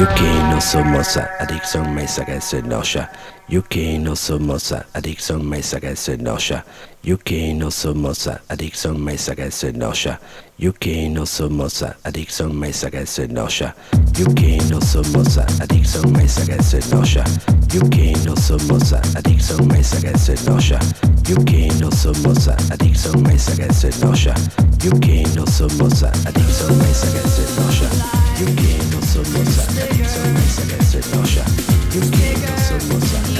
Yuki no somosa adicción mesa que se nosha. Yuki no somosa adicción mesa que se nosha. Yuki no somosa adicción mesa que se nosha. Yuki no somosa adicción mesa que se nosha. Yuki no somosa adicción mesa que se nosha. Yuki no somosa adicción mesa que se nosha. Yuki no somosa adicción mesa que se nosha. Yuki no somosa adicción mesa que se nosha. Yuki no somosa adicción mesa que se nosha. Yuki no somosa adicción mesa que se nosha. Yuki no somosa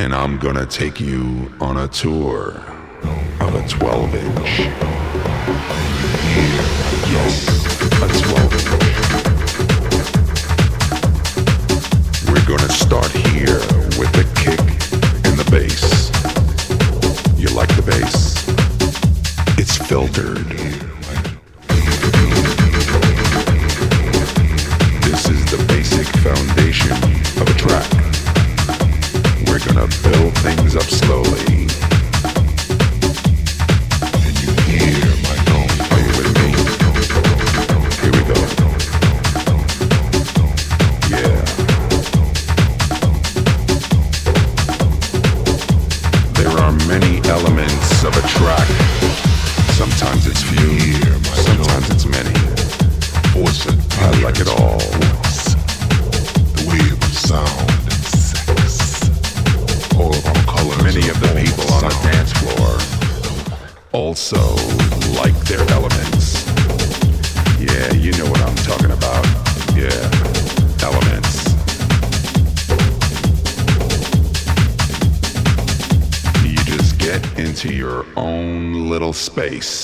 and I'm gonna take you on a tour of a 12 inch. Yes, a 12 inch. We're gonna start here with the kick and the bass. You like the bass? It's filtered. This is the basic foundation gonna build things up slowly. space.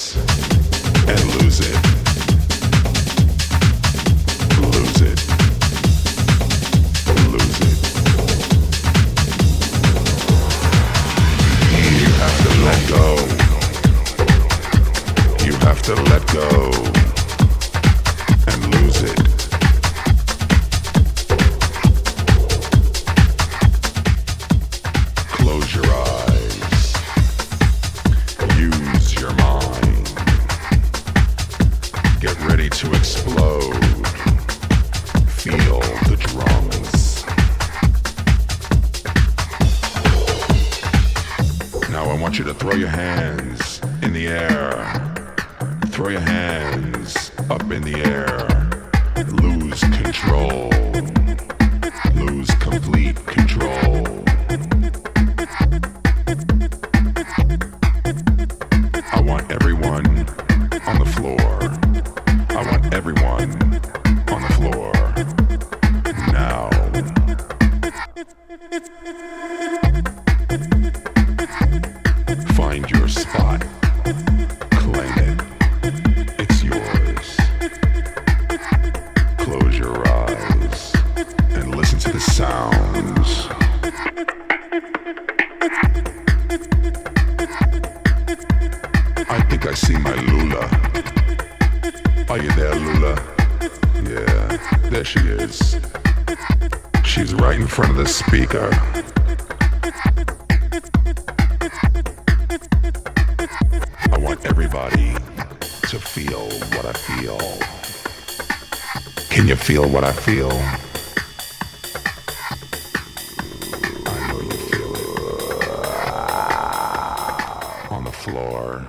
it's, it's, it's, it's. feel what I feel. On the floor.